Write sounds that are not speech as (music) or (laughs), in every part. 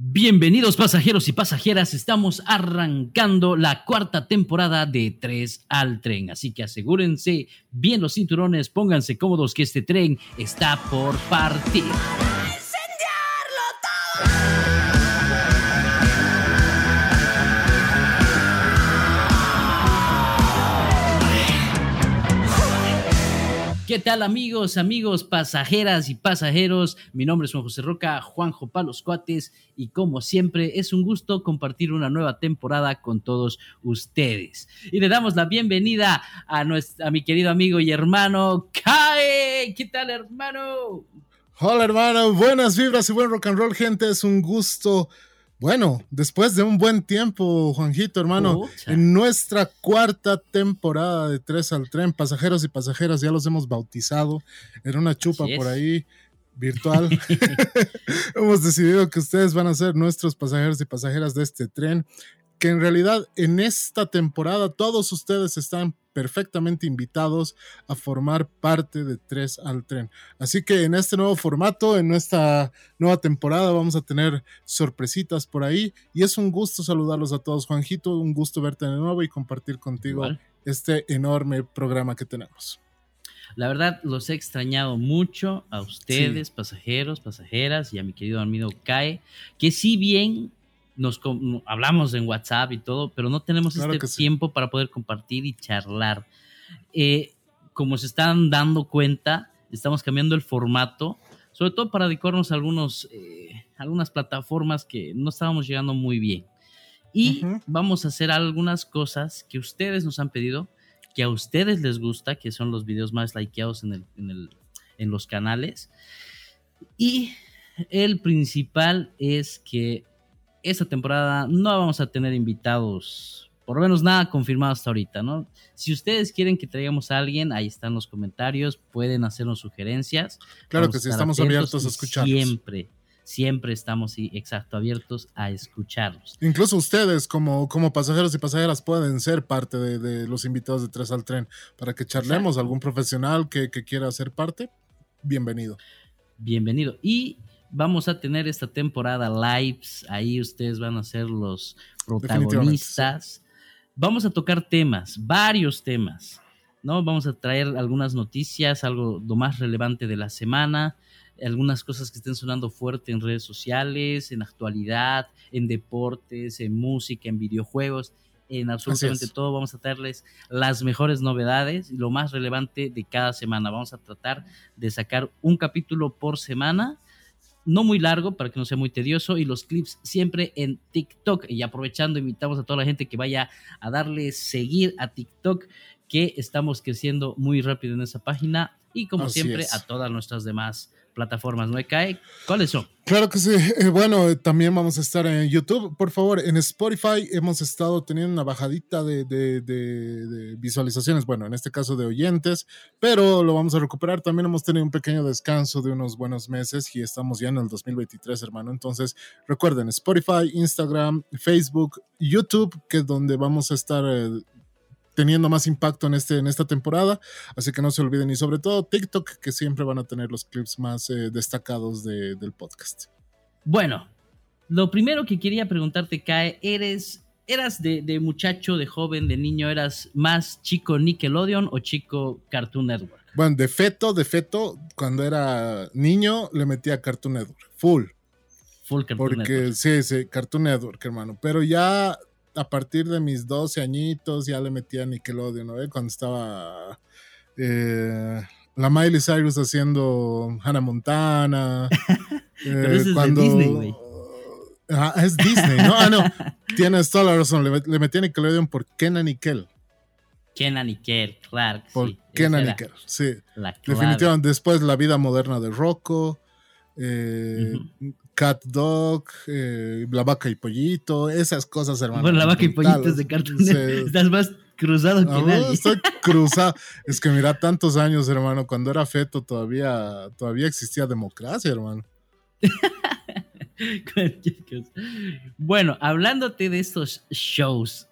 Bienvenidos pasajeros y pasajeras, estamos arrancando la cuarta temporada de 3 al tren, así que asegúrense bien los cinturones, pónganse cómodos que este tren está por partir. ¿Qué tal amigos, amigos, pasajeras y pasajeros? Mi nombre es Juan José Roca, Juanjo Palos Cuates y como siempre es un gusto compartir una nueva temporada con todos ustedes. Y le damos la bienvenida a, nuestro, mi querido amigo y hermano Kai. ¿Qué tal hermano? Hola hermano, buenas vibras y buen rock and roll gente, es un gusto bueno, después de un buen tiempo, Juanjito, hermano, en nuestra cuarta temporada de Tres al Tren, pasajeros y pasajeras ya los hemos bautizado. Era una chupa por ahí virtual. (laughs) (laughs) hemos decidido que ustedes van a ser nuestros pasajeros y pasajeras de este tren que en realidad en esta temporada todos ustedes están perfectamente invitados a formar parte de Tres al Tren. Así que en este nuevo formato, en nuestra nueva temporada, vamos a tener sorpresitas por ahí. Y es un gusto saludarlos a todos, Juanjito. Un gusto verte de nuevo y compartir contigo este enorme programa que tenemos. La verdad, los he extrañado mucho a ustedes, pasajeros, pasajeras, y a mi querido amigo Kai, que si bien nos hablamos en WhatsApp y todo, pero no tenemos este tiempo para poder compartir y charlar. Eh, como se están dando cuenta, estamos cambiando el formato, sobre todo para adecuarnos a algunos, eh, algunas plataformas que no estábamos llegando muy bien. Y vamos a hacer algunas cosas que ustedes nos han pedido, que a ustedes les gusta, que son los videos más likeados en, el, en, el, en los canales. Y el principal es que esta temporada no vamos a tener invitados, por lo menos nada confirmado hasta ahorita, ¿no? Si ustedes quieren que traigamos a alguien, ahí están los comentarios, pueden hacernos sugerencias. Claro que sí, estamos abiertos a escucharlos. Siempre, siempre estamos, exacto, abiertos a escucharlos. Incluso ustedes, como, como pasajeros y pasajeras, pueden ser parte de, los invitados de Tres al Tren para que charlemos. Algún profesional que, que quiera ser parte, bienvenido. Bienvenido. Y vamos a tener esta temporada lives, ahí ustedes van a ser los protagonistas. Vamos a tocar temas, varios temas, ¿no? Vamos a traer algunas noticias, algo lo más relevante de la semana, algunas cosas que estén sonando fuerte en redes sociales, en actualidad, en deportes, en música, en videojuegos, en absolutamente todo. Vamos a traerles las mejores novedades y lo más relevante de cada semana. Vamos a tratar de sacar un capítulo por semana no muy largo para que no sea muy tedioso y los clips siempre en TikTok. Y aprovechando, invitamos a toda la gente que vaya a darle seguir a TikTok, que estamos creciendo muy rápido en esa página y como siempre a todas nuestras demás plataformas, ¿no cae? ¿Cuáles son? Claro que sí. (laughs) Eh, bueno, también vamos a estar en YouTube. Por favor, en Spotify hemos estado teniendo una bajadita de, visualizaciones, bueno, en este caso de oyentes, pero lo vamos a recuperar. También hemos tenido un pequeño descanso de unos buenos meses y estamos ya en el 2023, hermano. Entonces, recuerden, Spotify, Instagram, Facebook, YouTube, que es donde vamos a estar eh, teniendo más impacto en, este, en esta temporada. Así que no se olviden. Y sobre todo TikTok, que siempre van a tener los clips más eh, destacados del podcast. Bueno, lo primero que quería preguntarte, Kae, ¿eres, ¿eras de, de, muchacho, de joven, de niño, eras más chico Nickelodeon o chico Cartoon Network? Bueno, de feto, de feto, cuando era niño le metía Cartoon Network, full. Full Cartoon Porque, Sí, sí, Cartoon Network, hermano. Pero ya a partir de mis 12 añitos ya le metía Nickelodeon, ¿no? Cuando estaba eh, la Miley Cyrus haciendo Hannah Montana. (laughs) Eh, cuando, es Disney, es Disney, ¿no? Ah, no. Tienes toda la razón. Le, le metí a Nickelodeon por Kenan Nickel. Kenan Nickel, claro. Por sí. Kenan Nickel, sí. Definitivamente. Después La vida moderna de Rocco. Eh, Cat Dog, eh, La Vaca y Pollito, esas cosas, hermano. Bueno, La Vaca y Pollito es de Cartoon Estás más cruzado que nadie. Estoy (laughs) cruzado. es que mira, tantos años, hermano, cuando era feto todavía, todavía existía democracia, hermano. (laughs) bueno, hablándote de estos shows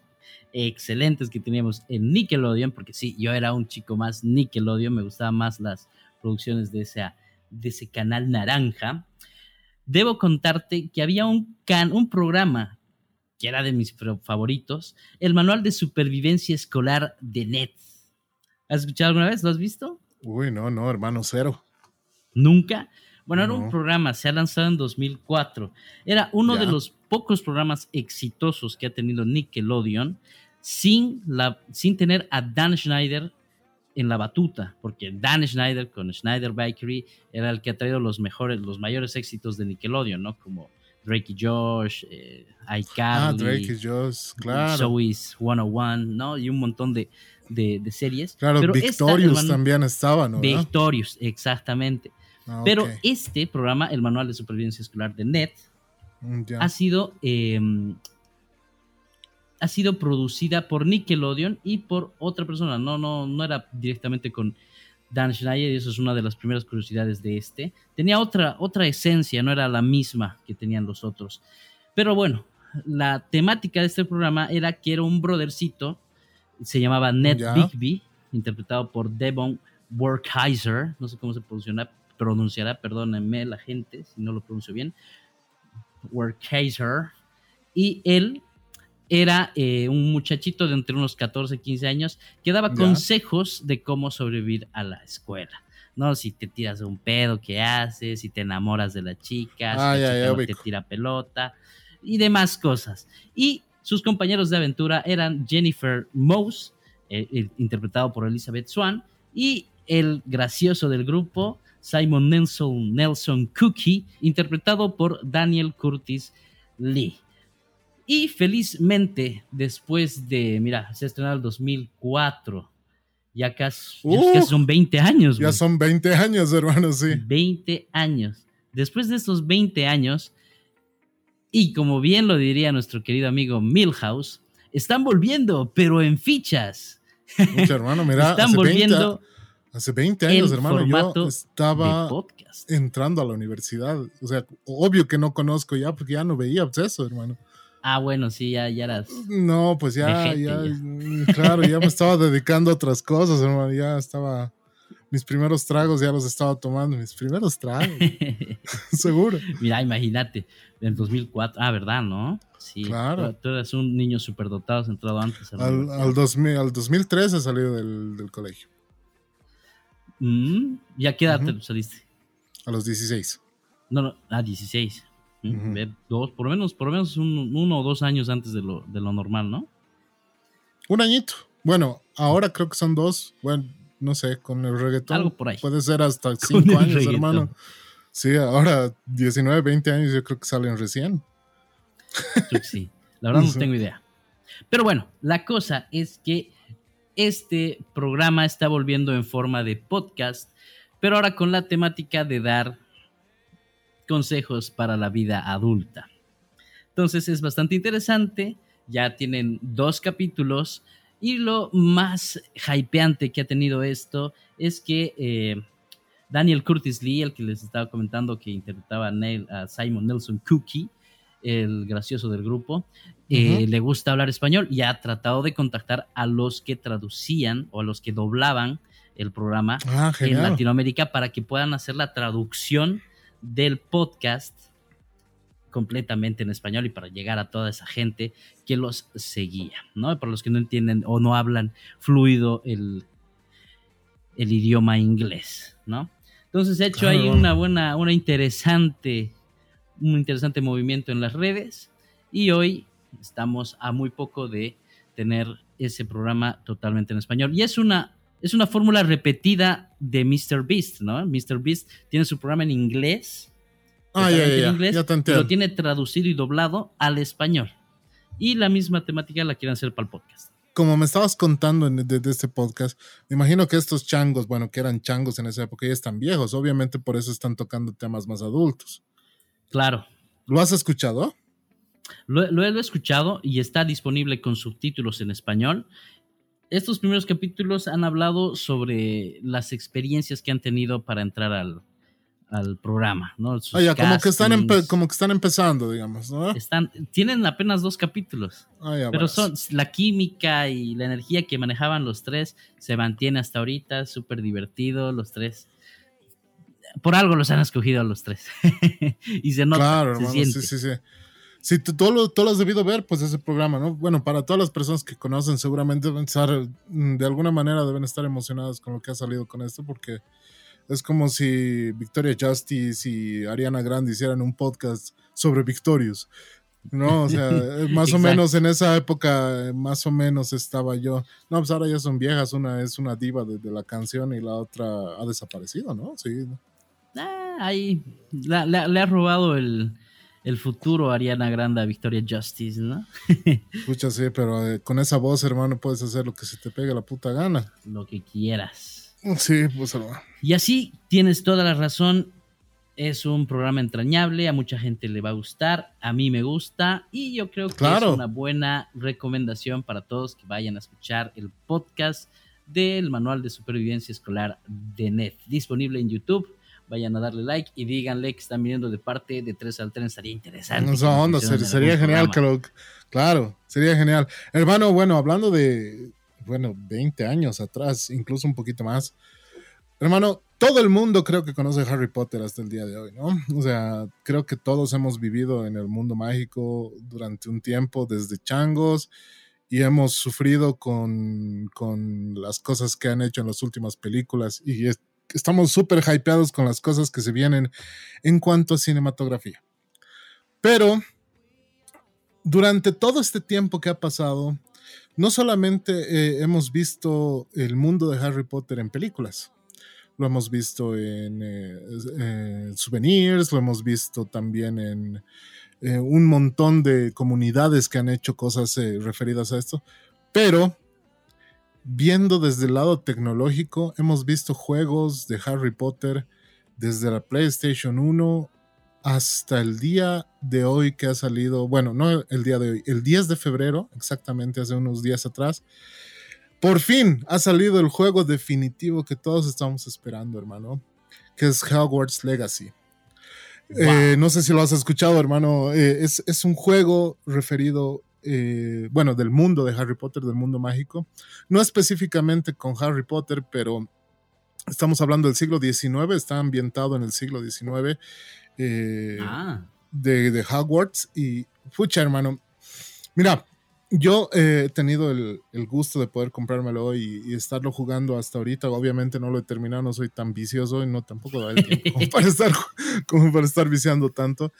excelentes que teníamos en Nickelodeon, porque sí, yo era un chico más Nickelodeon, me gustaban más las producciones de de ese canal naranja. Debo contarte que había un, can, un programa que era de mis favoritos, el Manual de Supervivencia Escolar de NET. ¿Has escuchado alguna vez? ¿Lo has visto? Uy, no, no, hermano, cero. ¿Nunca? Bueno, era un programa, se ha lanzado en 2004. Era uno de los pocos programas exitosos que ha tenido Nickelodeon sin, la, sin tener a Dan Schneider en la batuta, porque Dan Schneider con Schneider Bakery era el que ha traído los mejores, los mayores éxitos de Nickelodeon, ¿no? Como Drake y Josh, eh, iCarly, ah, Drake y Josh, claro. Show is 101, ¿no? Y un montón de, de, series. Claro, Victorious también estaba, ¿no? Victorious, exactamente. Ah, Pero este programa, el Manual de Supervivencia Escolar de NET, mm, ha sido em, ha sido producida por Nickelodeon y por otra persona. No, no, no era directamente con Dan Schneider, y eso es una de las primeras curiosidades de este. Tenía otra, otra esencia, no era la misma que tenían los otros. Pero bueno, la temática de este programa era que era un brothercito, se llamaba Ned Bigby, interpretado por Devon Workheiser, no sé cómo se pronunciará, pronunciará, perdónenme la gente si no lo pronuncio bien, Workheiser, y él era eh, un muchachito de entre unos 14 y 15 años que daba consejos de cómo sobrevivir a la escuela. ¿no? Si te tiras un pedo, ¿qué haces? Si te enamoras de la chica, si te tira pelota y demás cosas. Y sus compañeros de aventura eran Jennifer Mose, eh, interpretado por Elizabeth Swan, y el gracioso del grupo, Simon Nelson, Nelson Cookie, interpretado por Daniel Curtis Lee. Y felizmente, después de, mira, se estrenó en el 2004, ya casi, son 20 años. Ya son 20 años, hermano, sí. 20 años. Después de estos 20 años, y como bien lo diría nuestro querido amigo Milhouse, están volviendo, pero en fichas. Mucho, hermano, mira, están hace volviendo. 20, hace 20 años, hermano, yo estaba entrando a la universidad. O sea, obvio que no conozco ya, porque ya no veía eso, hermano. Ah, bueno, sí, ya, ya eras. No, pues ya, ya, mm, claro, ya me estaba dedicando a otras cosas, hermano. Ya estaba. Mis primeros tragos ya los estaba tomando, mis primeros tragos. (laughs) Seguro. Mira, imagínate, en 2004. Ah, ¿verdad, no? Sí. Claro. Tú, eras un niño superdotado, entrado antes. Al, al, 2000, al 2013 salido del, del colegio. Mm, ¿Ya qué edad te saliste? A los 16. No, no, a 16 dos, por lo menos, por lo menos uno o dos años antes de lo, de lo normal, ¿no? Un añito. Bueno, ahora creo que son dos. Bueno, no sé, con el reggaetón. Algo por ahí. Puede ser hasta cinco años, hermano. Sí, ahora 19, 20 años yo creo que salen recién. sí, la verdad no tengo idea. Pero bueno, la cosa es que este programa está volviendo en forma de podcast, pero ahora con la temática de dar consejos para la vida adulta. Entonces es bastante interesante, ya tienen dos capítulos y lo más hypeante que ha tenido esto es que eh, Daniel Curtis Lee, el que les estaba comentando que interpretaba a, Simon Nelson Cookie, el gracioso del grupo, eh, le gusta hablar español y ha tratado de contactar a los que traducían o a los que doblaban el programa ah, en Latinoamérica para que puedan hacer la traducción del podcast completamente en español y para llegar a toda esa gente que los seguía, ¿no? Para los que no entienden o no hablan fluido el, el idioma inglés, ¿no? Entonces he hecho ahí una buena, una interesante, un interesante movimiento en las redes y hoy estamos a muy poco de tener ese programa totalmente en español. Y es una es una fórmula repetida de Mr. Beast, ¿no? Mr. Beast tiene su programa en inglés. Ah, ya, ya, inglés, Lo tiene traducido y doblado al español. Y la misma temática la quieren hacer para el podcast. Como me estabas contando de, este podcast, me imagino que estos changos, bueno, que eran changos en esa época, ya están viejos. Obviamente por eso están tocando temas más adultos. Claro. ¿Lo has escuchado? Lo, lo, he escuchado y está disponible con subtítulos en español estos primeros capítulos han hablado sobre las experiencias que han tenido para entrar al, programa, ¿no? Ah, como que, están como que están empezando, digamos, ¿no? Están, tienen apenas dos capítulos, ah, pero son la química y la energía que manejaban los tres se mantiene hasta ahorita, súper divertido, los tres. por algo los han escogido a los tres. (laughs) y se nota. Claro, hermano, sí, sí, sí. Si tú, todo lo, has debido ver, pues ese programa, ¿no? Bueno, para todas las personas que conocen, seguramente deben estar, mm, de alguna manera deben estar emocionadas con lo que ha salido con esto, porque es como si Victoria Justice y Ariana Grande hicieran un podcast sobre Victorious. No, o sea, (laughs) más o menos en esa época, más o menos estaba yo. No, pues ahora ya son viejas, una es una diva de, la canción y la otra ha desaparecido, ¿no? Sí. Ah, ahí le ha robado el, el futuro Ariana Grande Victoria Justice, ¿no? (laughs) Escucha, sí, pero eh, con esa voz, hermano, puedes hacer lo que se te pegue la puta gana. Lo que quieras. Sí, pues hermano. Y así tienes toda la razón. Es un programa entrañable, a mucha gente le va a gustar, a mí me gusta y yo creo que es una buena recomendación para todos que vayan a escuchar el podcast del Manual de Supervivencia Escolar de NET, disponible en YouTube vayan a darle like y díganle que están viniendo de parte de 3 al 3, estaría interesante. No, onda, sería, genial, claro, sería genial. Hermano, bueno, hablando de, bueno, 20 años atrás, incluso un poquito más. Hermano, todo el mundo creo que conoce Harry Potter hasta el día de hoy, ¿no? O sea, creo que todos hemos vivido en el mundo mágico durante un tiempo, desde changos, y hemos sufrido con, con las cosas que han hecho en las últimas películas, y es, estamos súper hypeados con las cosas que se vienen en cuanto a cinematografía. Pero durante todo este tiempo que ha pasado, no solamente eh, hemos visto el mundo de Harry Potter en películas, lo hemos visto en eh, souvenirs, lo hemos visto también en eh, un montón de comunidades que han hecho cosas referidas a esto, pero viendo desde el lado tecnológico, hemos visto juegos de Harry Potter desde la PlayStation 1 hasta el día de hoy que ha salido, bueno, no el día de hoy, el 10 de febrero, exactamente hace unos días atrás. Por fin ha salido el juego definitivo que todos estamos esperando, hermano, que es Hogwarts Legacy. Eh, no sé si lo has escuchado, hermano. Eh, es, es, un juego referido eh, bueno, del mundo de Harry Potter, del mundo mágico. No específicamente con Harry Potter, pero estamos hablando del siglo XIX, está ambientado en el siglo XIX eh, ah. de, Hogwarts. Y, pucha, hermano, mira, yo he tenido el, gusto de poder comprármelo y, y, estarlo jugando hasta ahorita. Obviamente no lo he terminado, no soy tan vicioso y no tampoco da el tiempo como para (laughs) estar, como para estar viciando tanto.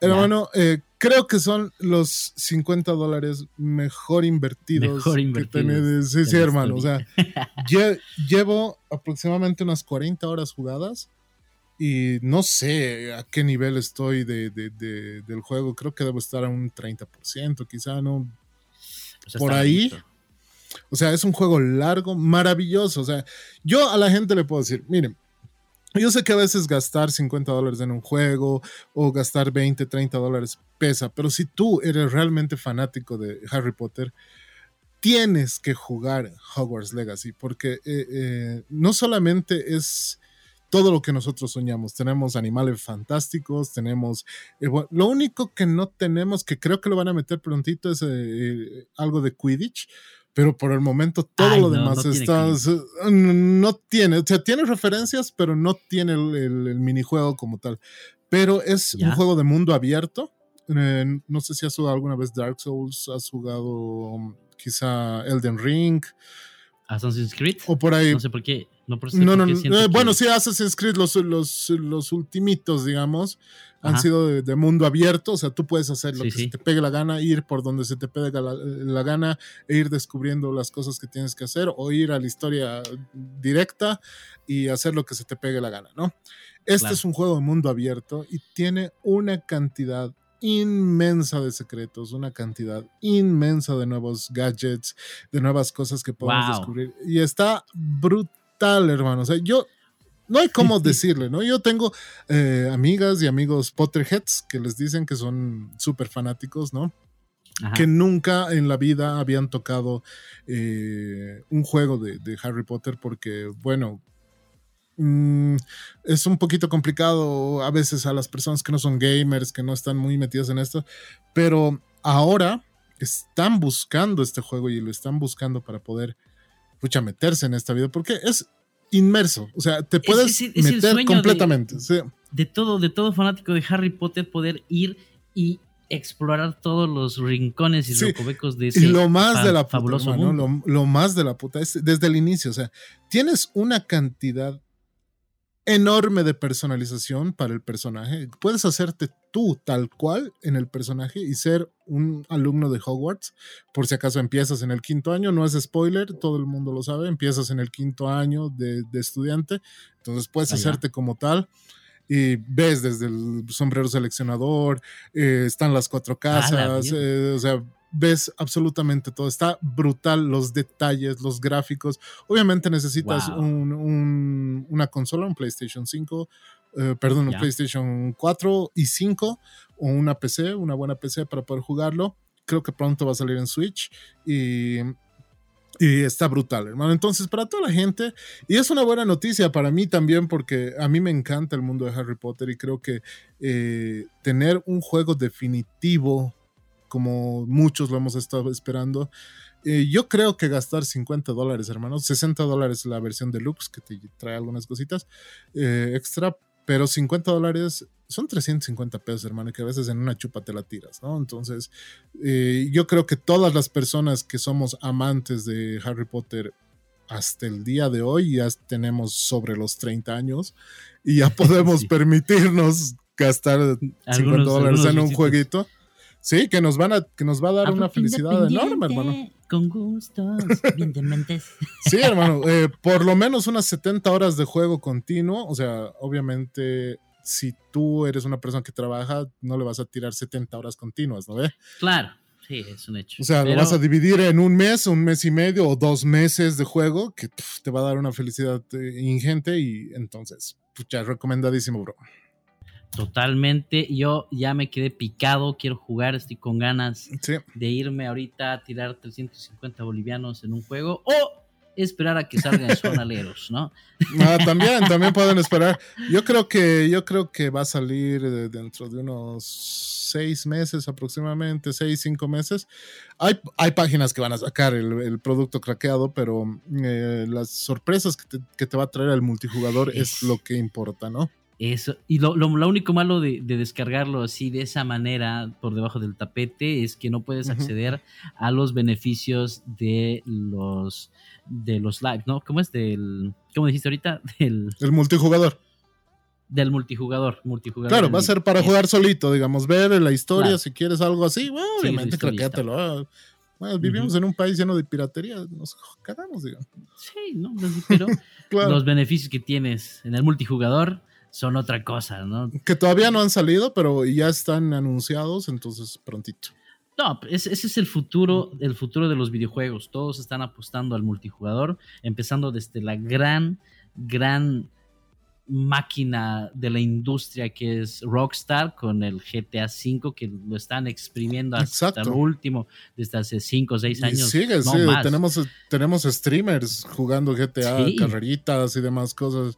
Hermano, eh, creo que son los 50 dólares mejor invertidos. Mejor invertidos. sí, sí, hermano. O sea, (laughs) llevo aproximadamente unas 40 horas jugadas y no sé a qué nivel estoy de, del juego. Creo que debo estar a un 30%, quizá, ¿no? Pues Por ahí. O sea, es un juego largo, maravilloso. O sea, yo a la gente le puedo decir, miren, yo sé que a veces gastar 50 dólares en un juego o gastar 20, 30 dólares pesa, pero si tú eres realmente fanático de Harry Potter, tienes que jugar Hogwarts Legacy porque eh, eh, no solamente es todo lo que nosotros soñamos. Tenemos animales fantásticos, tenemos... Eh, lo único que no tenemos, que creo que lo van a meter prontito, es algo de Quidditch, pero por el momento todo lo demás está, no tiene, o sea, tiene referencias, pero no tiene el, minijuego como tal. Pero es un juego de mundo abierto. Eh, no sé si has jugado alguna vez Dark Souls, has jugado um, quizá Elden Ring. Assassin's Creed. O por ahí. No sé por qué. No, no, no, eh, bueno, sí, Assassin's Creed, los, los, los ultimitos, digamos, han sido de, mundo abierto, o sea, tú puedes hacer lo que se te pegue la gana, ir por donde se te pegue la, gana e ir descubriendo las cosas que tienes que hacer o ir a la historia directa y hacer lo que se te pegue la gana, ¿no? Este es un juego de mundo abierto y tiene una cantidad inmensa de secretos, una cantidad inmensa de nuevos gadgets, de nuevas cosas que podemos descubrir. Y está brutal tal, hermano. O sea, yo no hay cómo (laughs) decirle, ¿no? Yo tengo eh, amigas y amigos Potterheads que les dicen que son súper fanáticos, ¿no? Que nunca en la vida habían tocado eh, un juego de, Harry Potter porque, bueno, mm, es un poquito complicado a veces a las personas que no son gamers, que no están muy metidas en esto, pero ahora están buscando este juego y lo están buscando para poder pucha, meterse en esta vida, porque es, inmerso. O sea, te puedes meter completamente. De, todo, de todo fanático de Harry Potter, poder ir y explorar todos los rincones y sí. recovecos de ese y lo más de la fabuloso mundo. Lo, más de la puta es desde el inicio, o sea, tienes una cantidad enorme de personalización para el personaje. Puedes hacerte tú tal cual en el personaje y ser un alumno de Hogwarts. Por si acaso empiezas en el quinto año, no es spoiler, todo el mundo lo sabe, empiezas en el quinto año de, estudiante, entonces puedes hacerte como tal y ves desde el sombrero seleccionador, eh, están las cuatro ah, casas, eh, o sea, ves absolutamente todo. Está brutal los detalles, los gráficos. Obviamente necesitas una consola, un PlayStation 5, eh, perdón, un PlayStation 4 y 5 o una PC, una buena PC para poder jugarlo. Creo que pronto va a salir en Switch y y está brutal, hermano. Entonces, para toda la gente, y es una buena noticia para mí también, porque a mí me encanta el mundo de Harry Potter y creo que eh, tener un juego definitivo, como muchos lo hemos estado esperando, eh, yo creo que gastar 50 dólares, hermano, 60 dólares la versión deluxe, que te trae algunas cositas eh, extra, pero 50 dólares son 350 pesos, hermano, que a veces en una chupa te la tiras, ¿no? Entonces, eh, yo creo que todas las personas que somos amantes de Harry Potter hasta el día de hoy ya tenemos sobre los 30 años y ya (laughs) podemos permitirnos gastar 50 dólares en un jueguito. Sí, que nos van a, que nos va a dar una felicidad enorme, hermano. Con gustos, (laughs) bien Sí, hermano, eh, por lo menos unas 70 horas de juego continuo. O sea, obviamente si tú eres una persona que trabaja, no le vas a tirar 70 horas continuas, ¿no ve? Claro, sí, es un hecho. O sea, lo vas a dividir en un mes, un mes y medio o dos meses de juego que te va a dar una felicidad eh, ingente y entonces, pucha, recomendadísimo, bro. Totalmente, yo ya me quedé picado, quiero jugar, estoy con ganas de irme ahorita a tirar 350 bolivianos en un juego o esperar a que salgan (laughs) sonaleros, ¿no? Ah, también, también pueden esperar. Yo creo que, yo creo que va a salir dentro de unos seis meses aproximadamente, seis, cinco meses. Hay, hay páginas que van a sacar el, producto craqueado, pero eh, las sorpresas que te, va a traer el multijugador es, lo que importa, ¿no? Eso, y lo, lo, único malo de, descargarlo así de esa manera por debajo del tapete es que no puedes acceder a los beneficios de los de los live, ¿no? ¿Cómo es? Del. ¿Cómo dijiste ahorita? (laughs) Del. El multijugador. Del multijugador, multijugador. Claro, va a ser para jugar solito, digamos, ver la historia, si quieres algo así, bueno, obviamente craquéatelo. Bueno, vivimos en un país lleno de piratería, nos cagamos, digamos. Sí, no, pero (laughs) los beneficios que tienes en el multijugador son otra cosa, ¿no? Que todavía no han salido, pero ya están anunciados, entonces prontito. No, ese, es el futuro, el futuro de los videojuegos. Todos están apostando al multijugador, empezando desde la gran, gran máquina de la industria que es Rockstar con el GTA V que lo están exprimiendo hasta el último desde hace 5 o 6 años. sigue, sí, tenemos, tenemos streamers jugando GTA, carreritas y demás cosas,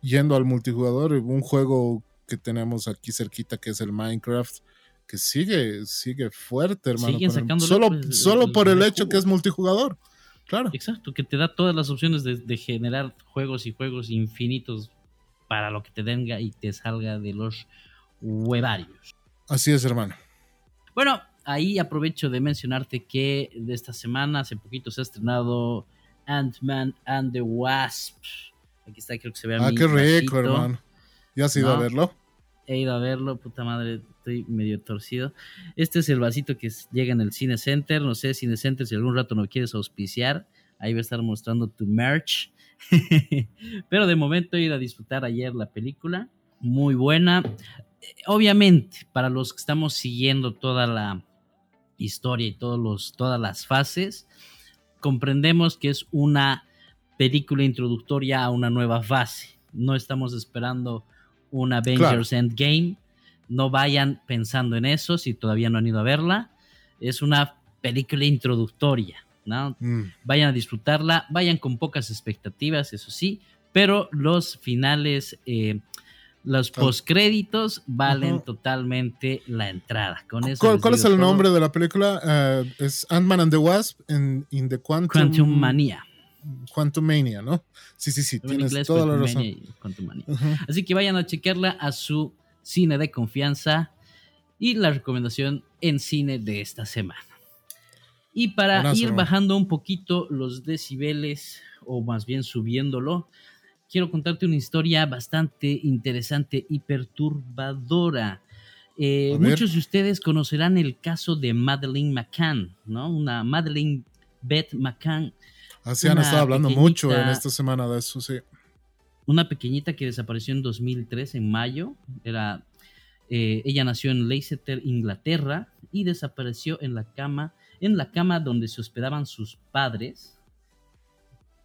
yendo al multijugador. Un juego que tenemos aquí cerquita que es el Minecraft que sigue, sigue fuerte, hermano. solo, pues, solo por el, hecho que es multijugador. Claro. Exacto, que te da todas las opciones de, generar juegos y juegos infinitos para lo que te venga y te salga de los huevarios. Así es, hermano. Bueno, ahí aprovecho de mencionarte que de esta semana, hace poquito se ha estrenado Ant-Man and the Wasp. Aquí está, creo que se ve a Ah, qué rico, hermano. ¿Ya has ido a verlo? He ido a verlo, puta madre, estoy medio torcido. Este es el vasito que llega en el Cine Center. No sé, Cine Center, si algún rato no quieres auspiciar, ahí va a estar mostrando tu merch. (laughs) Pero de momento he ido a disfrutar ayer la película. Muy buena. Obviamente, para los que estamos siguiendo toda la historia y todos los, todas las fases, comprendemos que es una película introductoria a una nueva fase. No estamos esperando un Avengers Endgame no vayan pensando en eso si todavía no han ido a verla. Es una película introductoria, ¿no? Mm. Vayan a disfrutarla, vayan con pocas expectativas, eso sí, pero los finales, eh, los postcréditos valen totalmente la entrada. Con eso ¿Cuál, es el nombre de la película? Eh, es Ant-Man and the Wasp in, in the Quantum... Quantum Mania. Quantumania, ¿no? Sí, sí, sí, tienes toda la razón. Así que vayan a chequearla a su cine de confianza y la recomendación en cine de esta semana. Y para ir bajando un poquito los decibeles, o más bien subiéndolo, quiero contarte una historia bastante interesante y perturbadora. Eh, muchos de ustedes conocerán el caso de Madeleine McCann, ¿no? Una Madeleine Beth McCann. Así han estado hablando mucho en esta semana de eso, sí. Una pequeñita que desapareció en 2003, en mayo. Era, eh, ella nació en Leicester, Inglaterra, y desapareció en la cama, en la cama donde se hospedaban sus padres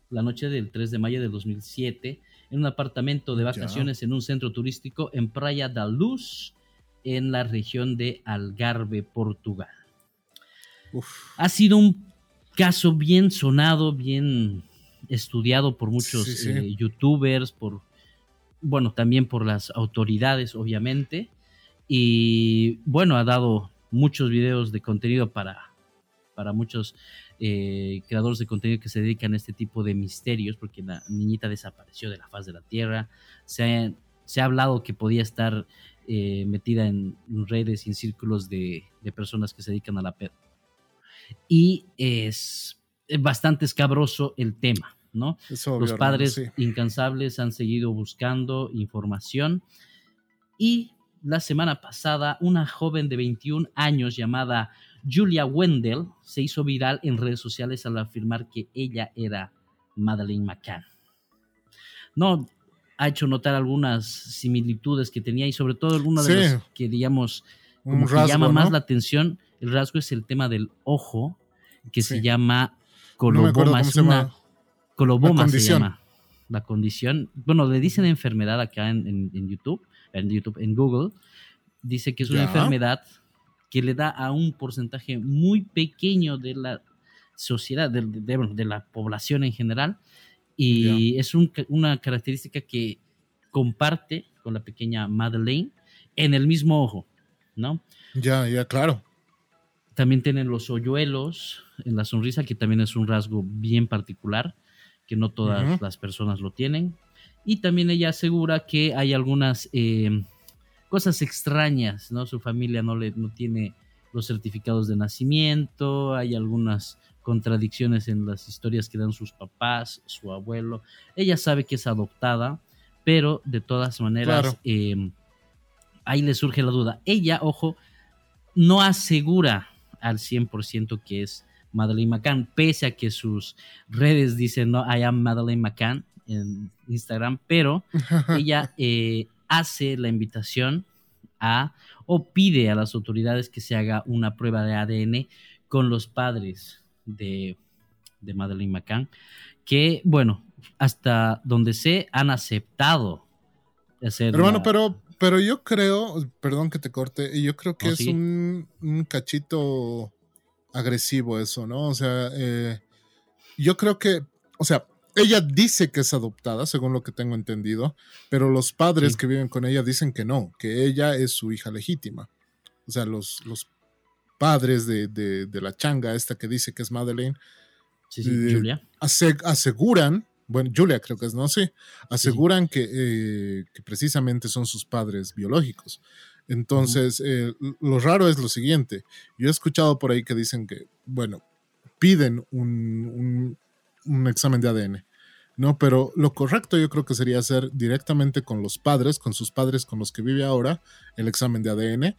la noche del 3 de mayo de 2007 en un apartamento de vacaciones en un centro turístico en Praia da Luz, en la región de Algarve, Portugal. Ha sido un caso bien sonado, bien estudiado por muchos eh, youtubers, por bueno, también por las autoridades, obviamente. Y bueno, ha dado muchos videos de contenido para, para muchos eh, creadores de contenido que se dedican a este tipo de misterios, porque la niñita desapareció de la faz de la Tierra. Se ha, hablado que podía estar eh, metida en redes y en círculos de, personas que se dedican a la. Y es bastante escabroso el tema, ¿no? Los padres incansables han seguido buscando información y la semana pasada una joven de 21 años llamada Julia Wendell se hizo viral en redes sociales al afirmar que ella era Madeleine McCann. No ha hecho notar algunas similitudes que tenía y sobre todo algunas de las que digamos como que llama más la atención. El rasgo es el tema del ojo que se llama coloboma. es una coloboma se, llama la condición. Bueno, le dicen enfermedad acá en, YouTube, en YouTube, en Google. Dice que es una enfermedad que le da a un porcentaje muy pequeño de la sociedad, de, la población en general, y es una característica que comparte con la pequeña Madeleine en el mismo ojo, ¿no? Ya, ya, claro. También tienen los hoyuelos en la sonrisa, que también es un rasgo bien particular, que no todas las personas lo tienen. Y también ella asegura que hay algunas eh, cosas extrañas, ¿no? Su familia no, le, no tiene los certificados de nacimiento, hay algunas contradicciones en las historias que dan sus papás, su abuelo. Ella sabe que es adoptada, pero de todas maneras em, ahí le surge la duda. Ella, ojo, no asegura al 100% que es Madeleine McCann, pese a que sus redes dicen, no, I am Madeleine McCann en Instagram, pero (laughs) ella eh, hace la invitación a o pide a las autoridades que se haga una prueba de ADN con los padres de, de Madeleine McCann, que, bueno, hasta donde sé, han aceptado hacer. Hermano, pero, pero yo creo, perdón que te corte, yo creo que es un, cachito agresivo eso, ¿no? O sea, eh, yo creo que, o sea, ella dice que es adoptada, según lo que tengo entendido, pero los padres que viven con ella dicen que no, que ella es su hija legítima. O sea, los, los padres de, la changa, esta que dice que es Madeleine, eh, aseguran, bueno, Julia creo que es, ¿no? Sí, aseguran que, eh, que, precisamente son sus padres biológicos. Entonces, eh, lo raro es lo siguiente, yo he escuchado por ahí que dicen que, bueno, piden un un examen de ADN. No, pero lo correcto yo creo que sería hacer directamente con los padres, con sus padres con los que vive ahora, el examen de ADN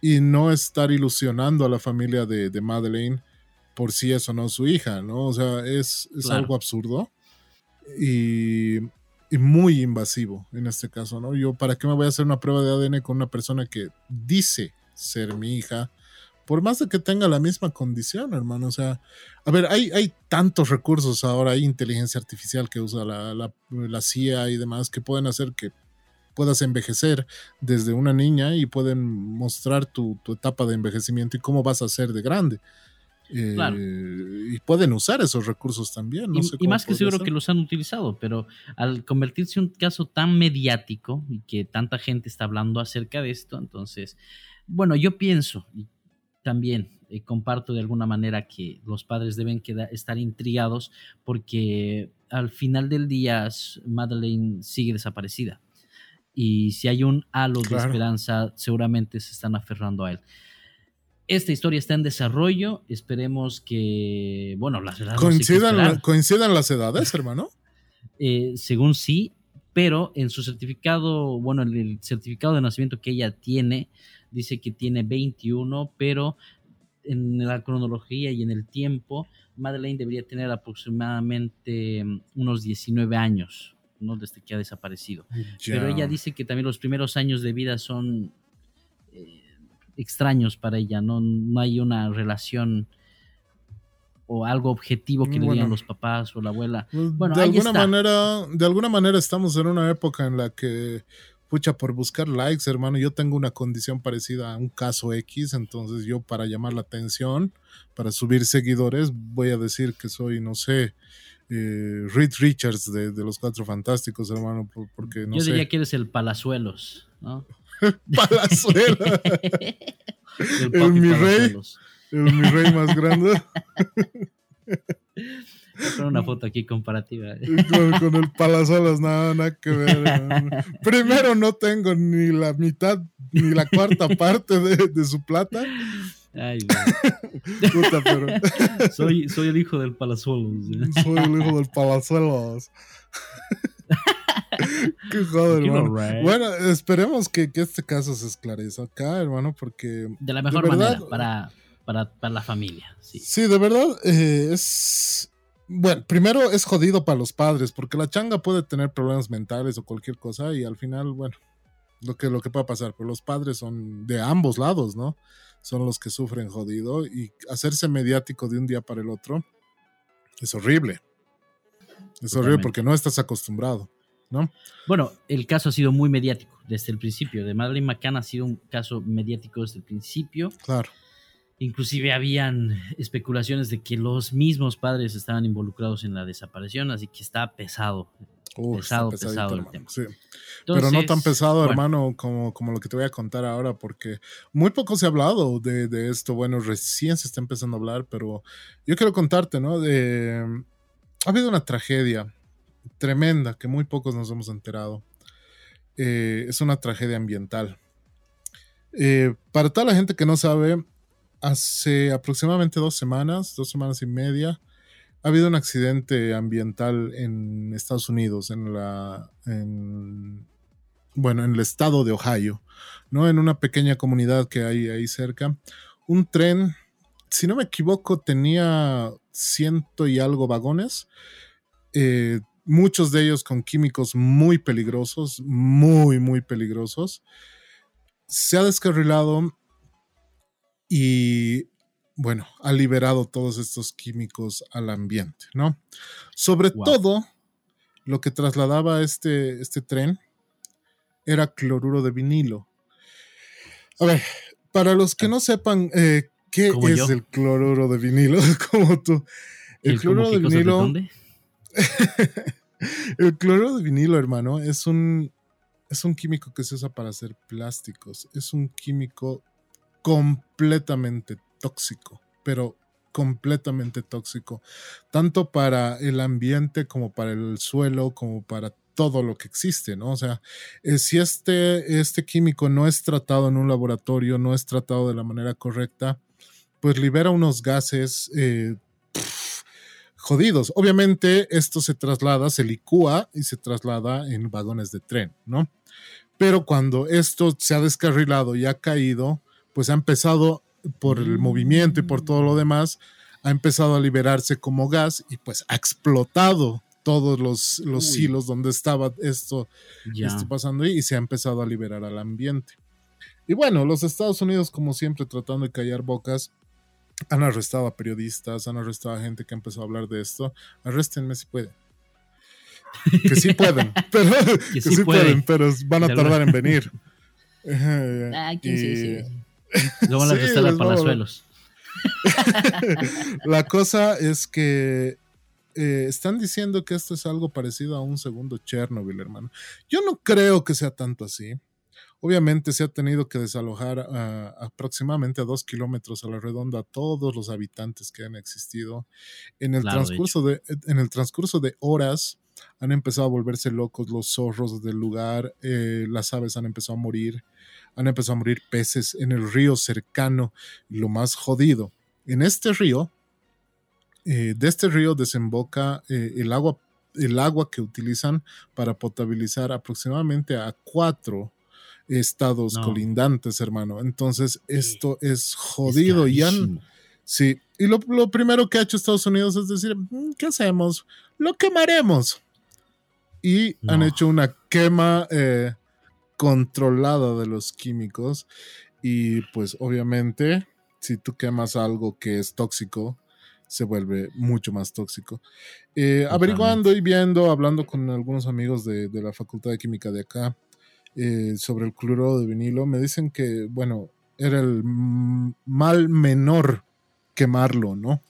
y no estar ilusionando a la familia de, Madeleine por si eso no es su hija, ¿no? O sea, es, algo absurdo y, muy invasivo en este caso, ¿no? Yo, ¿para qué me voy a hacer una prueba de ADN con una persona que dice ser mi hija? por más de que tenga la misma condición, hermano. O sea, a ver, hay, hay tantos recursos ahora, hay inteligencia artificial que usa la, la, CIA y demás que pueden hacer que puedas envejecer desde una niña y pueden mostrar tu, etapa de envejecimiento y cómo vas a ser de grande. Eh, y pueden usar esos recursos también. y, más que seguro que los han utilizado, pero al convertirse en un caso tan mediático y que tanta gente está hablando acerca de esto, entonces, bueno, yo pienso, también eh, comparto de alguna manera que los padres deben estar intrigados porque al final del día Madeleine sigue desaparecida. Y si hay un halo de esperanza, seguramente se están aferrando a él. Esta historia está en desarrollo. Esperemos que, bueno, las edades. ¿Coincidan, ¿coincidan las edades, hermano? Eh, según sí, pero en su certificado, bueno, el, certificado de nacimiento que ella tiene, dice que tiene 21, pero en la cronología y en el tiempo, Madeleine debería tener aproximadamente mm, unos 19 años, ¿no? Desde que ha desaparecido. Pero ella dice que también los primeros años de vida son eh, extraños para ella, ¿no? No hay una relación o algo objetivo que le digan los papás o la abuela. Pues, bueno, de alguna manera, de alguna manera estamos en una época en la que pucha, por buscar likes, hermano, yo tengo una condición parecida a un caso X, entonces yo para llamar la atención, para subir seguidores, voy a decir que soy, no sé, eh, Reed Richards de, los Cuatro Fantásticos, hermano, porque no Yo diría que eres el Palazuelos, ¿no? (laughs) Palazuelos. el, mi rey. El mi rey más grande. Con una foto aquí comparativa. Con, el Palazuelos, nada, nada que ver. Primero, no tengo ni la mitad ni la cuarta parte de, su plata. Ay, Puta, pero... soy, soy el hijo del Palazuelos. Soy el hijo del Palazuelos. (laughs) Qué (laughs) joder, hermano. Bueno, esperemos que, que, este caso se esclarezca acá, hermano, porque. De la mejor manera para, para, para, la familia. Sí, sí de verdad, eh, es bueno, primero es jodido para los padres, porque la changa puede tener problemas mentales o cualquier cosa, y al final, bueno, lo que, lo que pueda pasar, pero los padres son de ambos lados, ¿no? Son los que sufren jodido, y hacerse mediático de un día para el otro es horrible. Es horrible porque no estás acostumbrado, ¿no? Bueno, el caso ha sido muy mediático desde el principio. De Madeleine McCann ha sido un caso mediático desde el principio. Claro. Inclusive habían especulaciones de que los mismos padres estaban involucrados en la desaparición, así que está pesado. pesado, pesado el tema. Pero no tan pesado, hermano, como, como lo que te voy a contar ahora, porque muy poco se ha hablado de, esto. Bueno, recién se está empezando a hablar, pero yo quiero contarte, ¿no? De, ha habido una tragedia tremenda que muy pocos nos hemos enterado. Eh, es una tragedia ambiental. Eh, para toda la gente que no sabe, hace aproximadamente dos semanas, dos semanas y media, ha habido un accidente ambiental en Estados Unidos, en la, bueno, en el estado de Ohio, ¿no? En una pequeña comunidad que hay ahí cerca. Un tren, si no me equivoco, tenía ciento y algo vagones. Eh, muchos de ellos con químicos muy peligrosos, muy, muy peligrosos. Se ha descarrilado y bueno, ha liberado todos estos químicos al ambiente, ¿no? Sobre todo, lo que trasladaba este, este tren era cloruro de vinilo. A ver, para los que no sepan eh, qué es el cloruro de vinilo, (laughs) como tú, el, cloruro de vinilo. (laughs) el cloruro de vinilo, hermano, es un, es un químico que se usa para hacer plásticos. Es un químico completamente tóxico, pero completamente tóxico, tanto para el ambiente como para el suelo, como para todo lo que existe, ¿no? O sea, eh, si este, este químico no es tratado en un laboratorio, no es tratado de la manera correcta, pues libera unos gases eh, jodidos. Obviamente esto se traslada, se licúa y se traslada en vagones de tren, ¿no? Pero cuando esto se ha descarrilado y ha caído, pues ha empezado por el movimiento y por todo lo demás, ha empezado a liberarse como gas y pues ha explotado todos los, los hilos donde estaba esto, pasando y se ha empezado a liberar al ambiente. Y bueno, los Estados Unidos, como siempre, tratando de callar bocas, han arrestado a periodistas, han arrestado a gente que empezó a hablar de esto. Arréstenme si pueden. Que sí pueden, (laughs) pero que, sí, pueden, pero van a tardar en (laughs) venir. Ah, sí, sí. Lo van a (laughs) sí, a Palazuelos. la cosa es que eh, están diciendo que esto es algo parecido a un segundo Chernobyl, hermano. Yo no creo que sea tanto así. Obviamente se ha tenido que desalojar aproximadamente a dos kilómetros a la redonda a todos los habitantes que han existido. En el, transcurso, de, en el transcurso de horas han empezado a volverse locos los zorros del lugar, eh, las aves han empezado a morir, han empezado a morir peces en el río cercano. lo más jodido, en este río, eh, de este río desemboca eh, el agua el agua que utilizan para potabilizar aproximadamente a cuatro estados colindantes, hermano. Entonces, esto es jodido. y han, sí, y lo, primero que ha hecho Estados Unidos es decir, mm, ¿qué hacemos? Lo quemaremos. Y han hecho una quema eh, controlada de los químicos. Y pues obviamente, si tú quemas algo que es tóxico, se vuelve mucho más tóxico. Eh, averiguando y viendo, hablando con algunos amigos de, la Facultad de Química de acá eh, sobre el cloruro de vinilo, me dicen que, bueno, era el mal menor quemarlo, ¿no?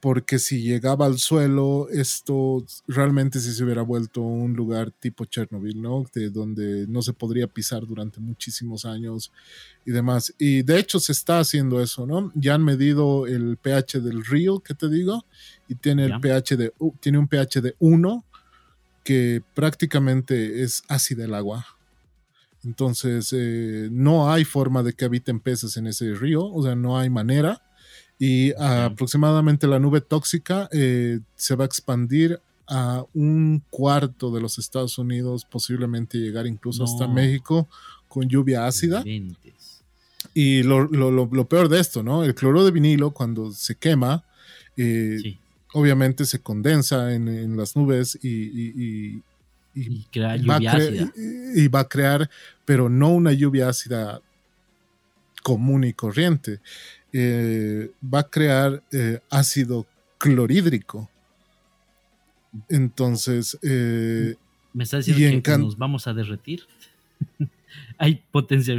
porque si llegaba al suelo, esto realmente sí se hubiera vuelto un lugar tipo Chernobyl, ¿no? De donde no se podría pisar durante muchísimos años y demás. Y de hecho se está haciendo eso, ¿no? Ya han medido el pH del río, que te digo, y tiene, el pH de, tiene un pH de 1, que prácticamente es ácida el agua. Entonces, eh, no hay forma de que habiten peces en ese río, o sea, no hay manera y aproximadamente la nube tóxica eh, se va a expandir a un cuarto de los Estados Unidos, posiblemente llegar incluso hasta México con lluvia ácida. Y lo, peor de esto, ¿no? El cloro de vinilo cuando se quema, eh, obviamente se condensa en, las nubes y, va y va a crear, pero no una lluvia ácida común y corriente. Eh, va a crear eh, ácido clorhídrico. Entonces. Eh, ¿Me diciendo que nos vamos a derretir? (laughs) Hay potencia.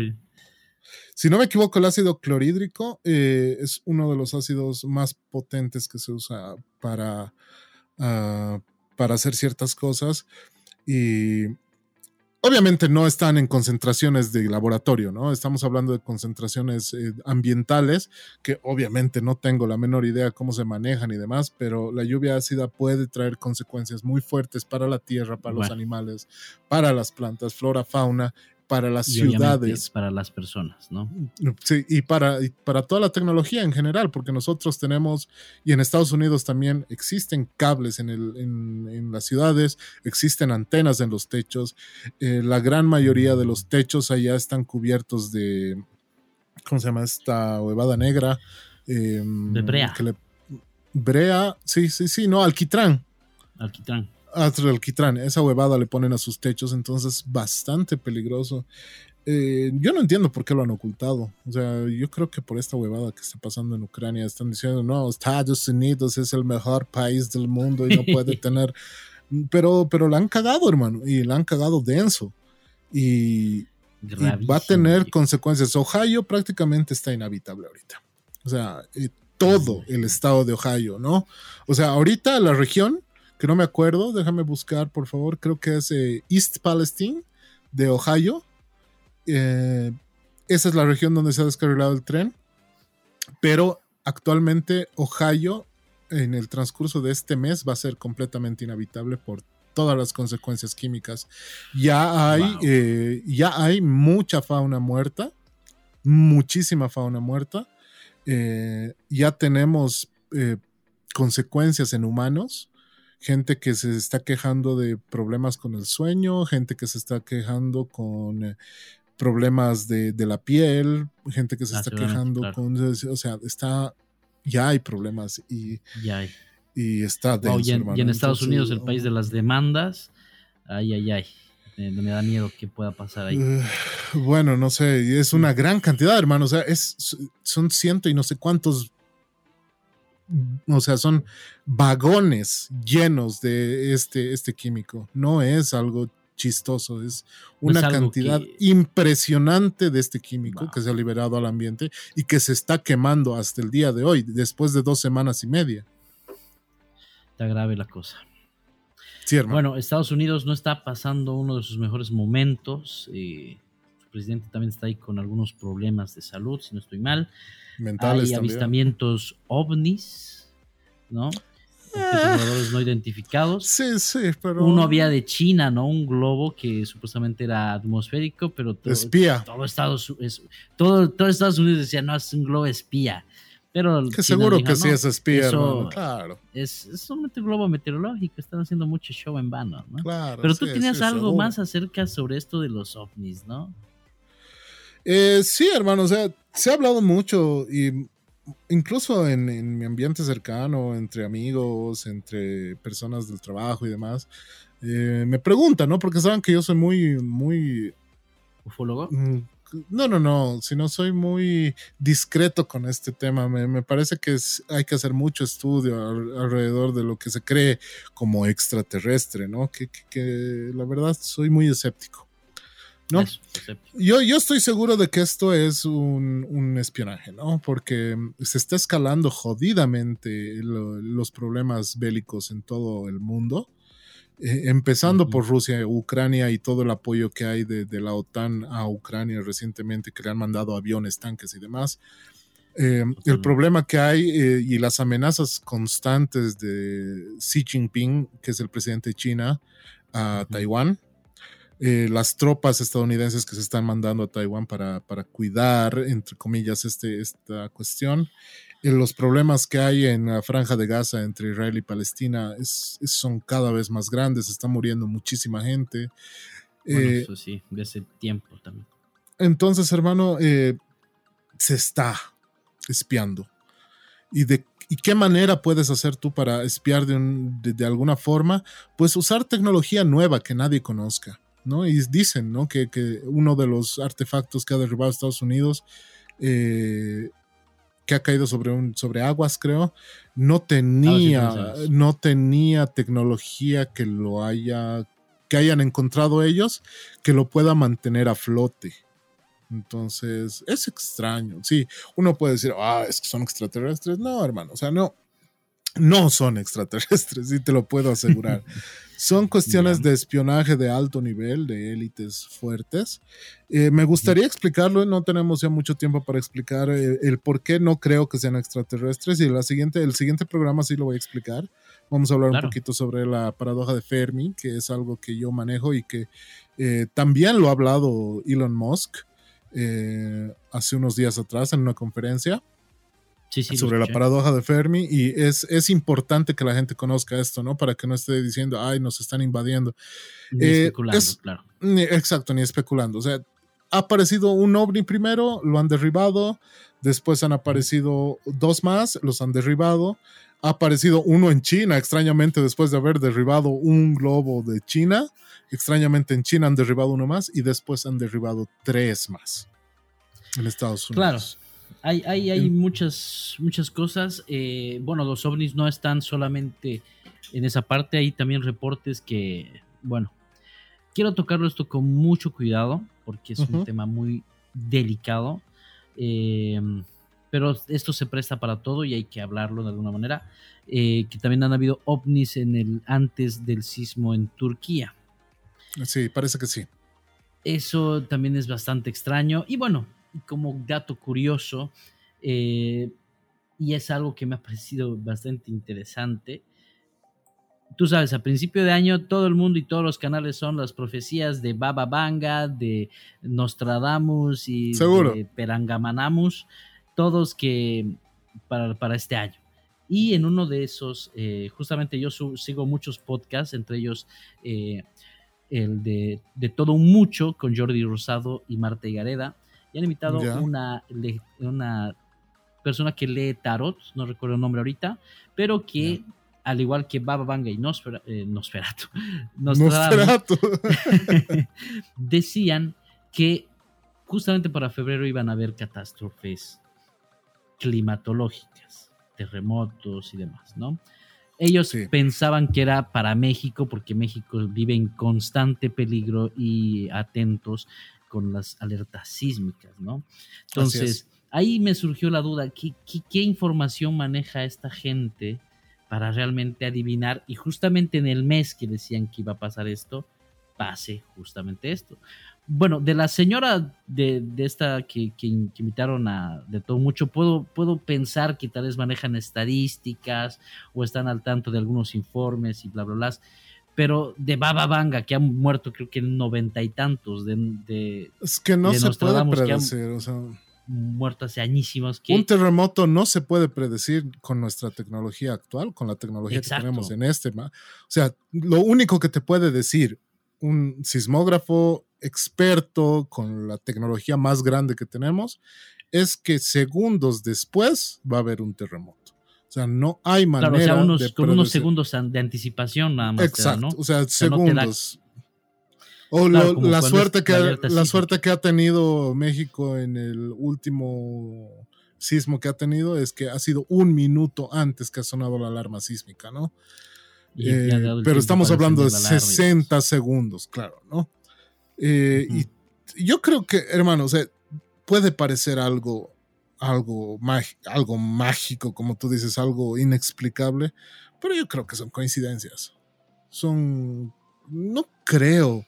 Si no me equivoco, el ácido clorhídrico es uno de los ácidos más potentes que se usa para, ah, para hacer ciertas cosas. Y Obviamente no están en concentraciones de laboratorio, ¿no? Estamos hablando de concentraciones eh, ambientales, que obviamente no tengo la menor idea cómo se manejan y demás, pero la lluvia ácida puede traer consecuencias muy fuertes para la tierra, para los animales, para las plantas, flora, fauna, para las ciudades. Para las personas, ¿no? Sí, y para, para toda la tecnología en general, porque nosotros tenemos, y en Estados Unidos también existen cables en, el, en, las ciudades, existen antenas en los techos. Eh, la gran mayoría de los techos allá están cubiertos de, ¿cómo se llama esta huevada negra? Em, de brea. brea, sí, sí, sí, no, alquitrán. Alquitrán alquitrán, esa huevada le ponen a sus techos, entonces bastante peligroso. Eh, yo no entiendo por qué lo han ocultado. O sea, yo creo que por esta huevada que está pasando en Ucrania están diciendo, no, Estados Unidos es el mejor país del mundo y no puede (laughs) tener... Pero, pero la han cagado, hermano, y la han cagado denso. Y, va a tener consecuencias. Ohio prácticamente está inhabitable ahorita. O sea, eh, todo el estado de Ohio, ¿no? O sea, ahorita la región que no me acuerdo, déjame buscar por favor, creo que es eh, East Palestine de Ohio. Eh, esa es la región donde se ha descarrilado el tren, pero actualmente Ohio en el transcurso de este mes va a ser completamente inhabitable por todas las consecuencias químicas. Ya hay, eh, ya hay mucha fauna muerta, muchísima fauna muerta. ya tenemos consecuencias en humanos gente que se está quejando de problemas con el sueño, gente que se está quejando con eh, problemas de, la piel, gente que se está quejando con, o sea, está, ya hay problemas y, ya hay. y está denso, y, en, Estados Unidos, el país de las demandas, ay, ay, ay. Eh, me da miedo que pueda pasar ahí. bueno, no sé, es una gran cantidad, hermano. O sea, es, son ciento y no sé cuántos o sea, son vagones llenos de este, este químico. No es algo chistoso, es una cantidad impresionante de este químico que se ha liberado al ambiente y que se está quemando hasta el día de hoy, después de dos semanas y media. Está grave la cosa. bueno, Estados Unidos no está pasando uno de sus mejores momentos. Eh, presidente también está ahí con algunos problemas de salud, si no estoy mal. Mentales Hay avistamientos ovnis, ¿no? Objetos no identificados. Sí, sí, pero. Uno había de China, ¿no? Un globo que supuestamente era atmosférico, pero todo, espía. Todo Estados, todo, todo Estados Unidos decía, no, es un globo espía. Pero que seguro que sí es espía, claro. Es, es un globo meteorológico, están haciendo mucho show en vano, ¿no? Claro, Pero tú tenías algo más acerca sobre esto de los ovnis, ¿no? Eh, sí, hermano, o sea, se ha hablado mucho y incluso en, mi ambiente cercano, entre amigos, entre personas del trabajo y demás, eh, me preguntan, ¿no? Porque saben que yo soy muy, muy... ¿Ufólogo? Mm, no, no, no, sino soy muy discreto con este tema. Me, parece que hay que hacer mucho estudio alrededor de lo que se cree como extraterrestre, ¿no? Que, la verdad soy muy escéptico. ¿No? Yo, yo estoy seguro de que esto es un, espionaje, ¿no? Porque se está escalando jodidamente los problemas bélicos en todo el mundo. Eh, empezando por Rusia, Ucrania y todo el apoyo que hay de, la OTAN a Ucrania recientemente, que le han mandado aviones, tanques y demás. Eh, el problema que hay eh, y las amenazas constantes de Xi Jinping, que es el presidente de China, a Taiwán, las tropas estadounidenses que se están mandando a Taiwán para, para cuidar, entre comillas, este, esta cuestión los problemas que hay en la franja de Gaza entre Israel y Palestina son cada vez más grandes, está muriendo muchísima gente. Eh, eso sí, de ese tiempo también. Entonces, hermano, eh, se está espiando. ¿Y de qué manera puedes hacer tú para espiar de, alguna forma? Pues usar tecnología nueva que nadie conozca, ¿no? Y dicen, ¿no? Que, uno de los artefactos que ha derribado Estados Unidos eh, que ha caído sobre, un, sobre aguas, creo, no tenía, no tenía tecnología que lo haya, que hayan encontrado ellos, que lo pueda mantener a flote. Entonces, es extraño. Sí, uno puede decir, ah, es que son extraterrestres. No, hermano, o sea, no, no son extraterrestres, (laughs) sí te lo puedo asegurar. (laughs) Son cuestiones de espionaje de alto nivel, de élites fuertes. Eh, me gustaría explicarlo, no tenemos ya mucho tiempo para explicar eh, el por qué no creo que sean extraterrestres y la siguiente, el siguiente programa sí lo voy a explicar. Vamos a hablar un poquito sobre la paradoja de Fermi, que es algo que yo manejo y que eh, también lo ha hablado Elon Musk hace unos días atrás en una conferencia sobre la paradoja de Fermi y es, es importante que la gente conozca esto, ¿no? Para que no esté diciendo, ay, nos están invadiendo. Ni eh, especulando, claro. exacto, ni especulando. O sea, ha aparecido un ovni primero, lo han derribado, después han aparecido dos más, los han derribado. Ha aparecido uno en China, extrañamente, después de haber derribado un globo de China. Extrañamente en China han derribado uno más y después han derribado tres más en Estados Unidos. Claro. Hay, hay, hay muchas, muchas cosas. Eh, bueno, los ovnis no están solamente en esa parte, hay también reportes que, bueno, quiero tocarlo esto con mucho cuidado porque es un tema muy delicado. Eh, pero esto se presta para todo y hay que hablarlo de alguna manera. Eh, que también han habido ovnis en el antes del sismo en Turquía. Sí, parece que sí. Eso también es bastante extraño. Y bueno, como dato curioso, eh, y es algo que me ha parecido bastante interesante. Tú sabes, a principio de año todo el mundo y todos los canales son las profecías de Baba Vanga, de Nostradamus y de Perangamanamus, todos que para, este año. Y en uno de esos, eh, justamente yo sigo muchos podcasts, entre ellos eh, el de, de, Todo un Mucho con Jordi Rosado y Marta Gareda y han invitado una, una persona que lee tarot, no recuerdo el nombre ahorita, pero que al igual que Baba Vanga y eh, Nosferatu, (laughs) Nosferatu, (laughs) decían que justamente para febrero iban a haber catástrofes climatológicas, terremotos y demás, ¿no? Ellos pensaban que era para México porque México vive en constante peligro y atentos con las alertas sísmicas, ¿no? Entonces, ahí me surgió la duda, ¿qué, información maneja esta gente para realmente adivinar y justamente en el mes que decían que iba a pasar esto, pase justamente esto. Bueno, de la señora de, esta que, que, invitaron a de todo mucho, puedo, puedo pensar que tal vez manejan estadísticas o están al tanto de algunos informes y bla, bla, bla. Pero de Baba Vanga, que han muerto creo que en noventa y tantos de, Es que no se puede predecir, o sea muerto hace añísimos. Un terremoto no se puede predecir con nuestra tecnología actual, con la tecnología que tenemos en este. O sea, lo único que te puede decir un sismógrafo experto con la tecnología más grande que tenemos es que segundos después va a haber un terremoto. O sea, no hay manera claro, o sea, unos, con unos segundos de anticipación nada más. Exacto, o sea, segundos. O la, suerte que, la suerte que ha tenido México en el último sismo que ha tenido es que ha sido un minuto antes que ha sonado la alarma sísmica, ¿no? Eh, pero estamos hablando de 60 segundos, claro, ¿no? Eh, y yo creo que, hermano, o sea, puede parecer algo, algo, algo mágico, como tú dices, algo inexplicable, pero yo creo que son coincidencias. Son, no creo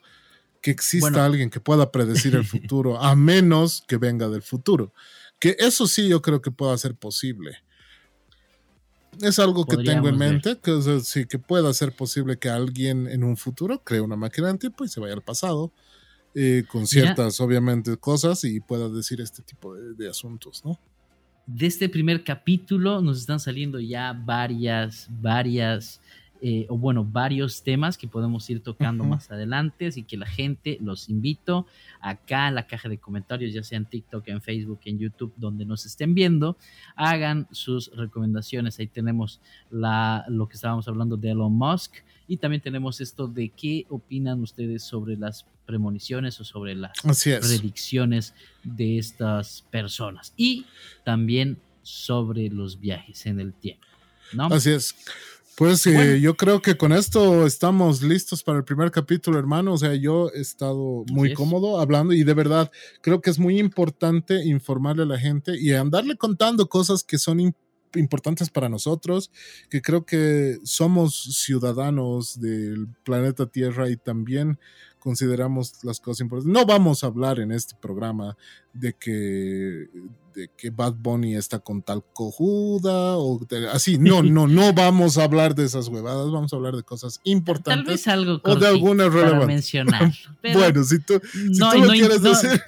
que exista alguien que pueda predecir el (laughs) futuro, a menos que venga del futuro. Que eso sí yo creo que pueda ser posible. Es algo que tengo en mente, que sí que pueda ser posible que alguien en un futuro cree una máquina del tiempo y se vaya al pasado, eh, con ciertas, obviamente, cosas y pueda decir este tipo de, de asuntos, ¿no? De este primer capítulo nos están saliendo ya varias, varias eh, o bueno, varios temas que podemos ir tocando más adelante, así que la gente los invito acá en la caja de comentarios, ya sea en TikTok, en Facebook, en YouTube, donde nos estén viendo, hagan sus recomendaciones. Ahí tenemos la, lo que estábamos hablando de Elon Musk y también tenemos esto de qué opinan ustedes sobre las premoniciones o sobre las predicciones de estas personas y también sobre los viajes en el tiempo. ¿no? Así es. Pues eh, yo creo que con esto estamos listos para el primer capítulo, hermano. O sea, yo he estado muy cómodo hablando y de verdad creo que es muy importante informarle a la gente y andarle contando cosas que son importantes para nosotros, que creo que somos ciudadanos del planeta Tierra y también consideramos las cosas importantes. No vamos a hablar en este programa de que, de que Bad Bunny está con tal cojuda o así. No, (laughs) no, no vamos a hablar de esas huevadas, vamos a hablar de cosas importantes. Tal vez algo o de alguna para mencionar. (laughs) bueno, si tú, no, lo quieres decir.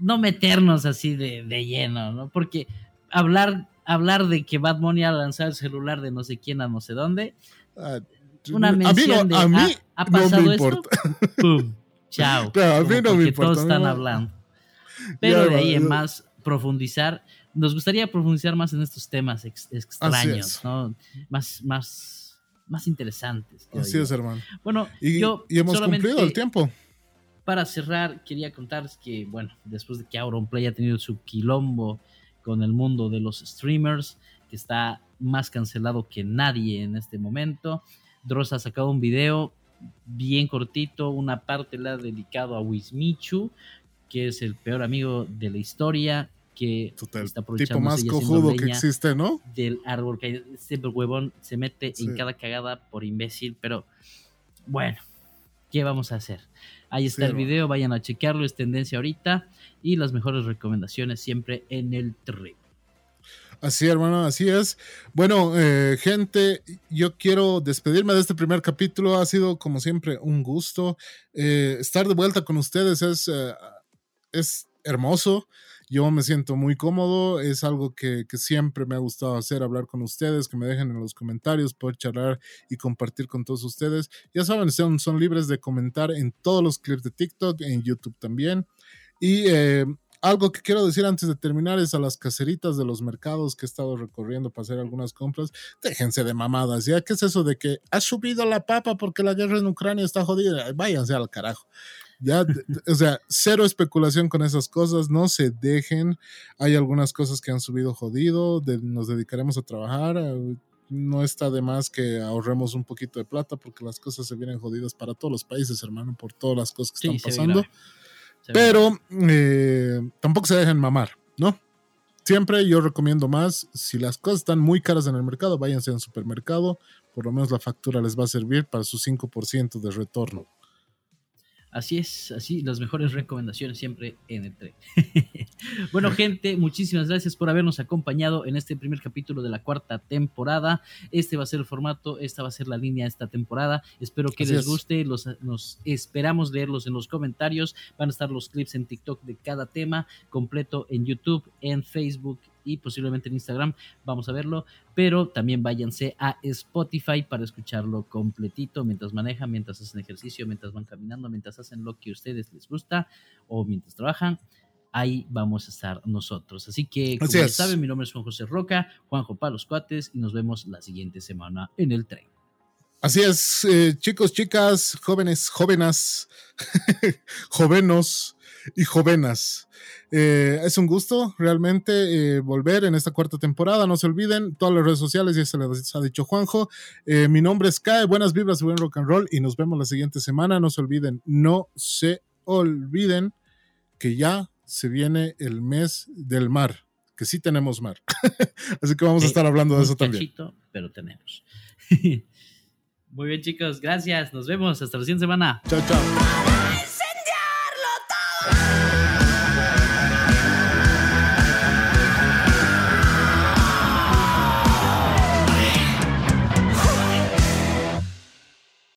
No meternos así de, de lleno, ¿no? Porque hablar, hablar de que Bad Bunny ha lanzado el celular de no sé quién a no sé dónde. Ah, una mención a mí, no, a mí ¿ha, pasado no me importa. Pum. Chao. Claro, a mí no me importa. Todos están hablando. Pero de ahí en más profundizar, nos gustaría profundizar más en estos temas extraños, ¿no? Más, más, más interesantes. Así es, hermano. Bueno, y, yo y hemos cumplido el tiempo. Para cerrar, quería contarles que, bueno, después de que Auronplay ha tenido su quilombo con el mundo de los streamers, que está más cancelado que nadie en este momento, Dross ha sacado un video bien cortito, una parte la ha dedicado a Wismichu, que es el peor amigo de la historia, que está aprovechando tipo más cojudo que existe, ¿no? Del árbol que siempre huevón se mete en cada cagada por imbécil, pero bueno, ¿qué vamos a hacer? Ahí está el video, vayan a chequearlo, es tendencia ahorita y las mejores recomendaciones siempre en el trip. Así, hermano, así es. Bueno, eh, gente, yo quiero despedirme de este primer capítulo. Ha sido, como siempre, un gusto. Eh, estar de vuelta con ustedes es, eh, es hermoso. Yo me siento muy cómodo. Es algo que, que, siempre me ha gustado hacer, hablar con ustedes, que me dejen en los comentarios, poder charlar y compartir con todos ustedes. Ya saben, son, son libres de comentar en todos los clips de TikTok, en YouTube también. Y algo que quiero decir antes de terminar es a las caseritas de los mercados que he estado recorriendo para hacer algunas compras, déjense de mamadas, ¿ya? ¿Qué es eso de que ha subido la papa porque la guerra en Ucrania está jodida? Váyanse al carajo. Ya, o sea, cero especulación con esas cosas, no se dejen. Hay algunas cosas que han subido jodido, nos dedicaremos a trabajar. No está de más que ahorremos un poquito de plata porque las cosas se vienen jodidas para todos los países, hermano, por todas las cosas que están pasando. Pero eh, tampoco se dejen mamar, ¿no? Siempre yo recomiendo más, si las cosas están muy caras en el mercado, váyanse al supermercado, por lo menos la factura les va a servir para su 5% de retorno. Así es, así las mejores recomendaciones siempre en el tren. (laughs) bueno, gente, muchísimas gracias por habernos acompañado en este primer capítulo de la cuarta temporada. Este va a ser el formato, esta va a ser la línea de esta temporada. Espero que les guste, los, nos esperamos leerlos en los comentarios. Van a estar los clips en TikTok de cada tema completo en YouTube, en Facebook y posiblemente en Instagram. Vamos a verlo. Pero también váyanse a Spotify para escucharlo completito mientras manejan, mientras hacen ejercicio, mientras van caminando, mientras hacen lo que a ustedes les gusta o mientras trabajan. Ahí vamos a estar nosotros. Así que, como ya saben, mi nombre es Juan José Roca, Juanjo Palos Cuates, y nos vemos la siguiente semana en el tren. Así es, eh, chicos, chicas, jóvenes, jóvenes, (laughs) jovenos y jovenas. Eh, es un gusto realmente eh, volver en esta cuarta temporada. No se olviden, todas las redes sociales, ya se les ha dicho Juanjo. Eh, mi nombre es Kai, buenas vibras y buen rock and roll. Y nos vemos la siguiente semana. No se olviden, no se olviden que ya se viene el mes del mar, que sí tenemos mar. (laughs) Así que vamos a estar hablando de eso también. Pero tenemos. (laughs) Muy bien, chicos, gracias. Nos vemos hasta la siguiente semana. Chao, chao.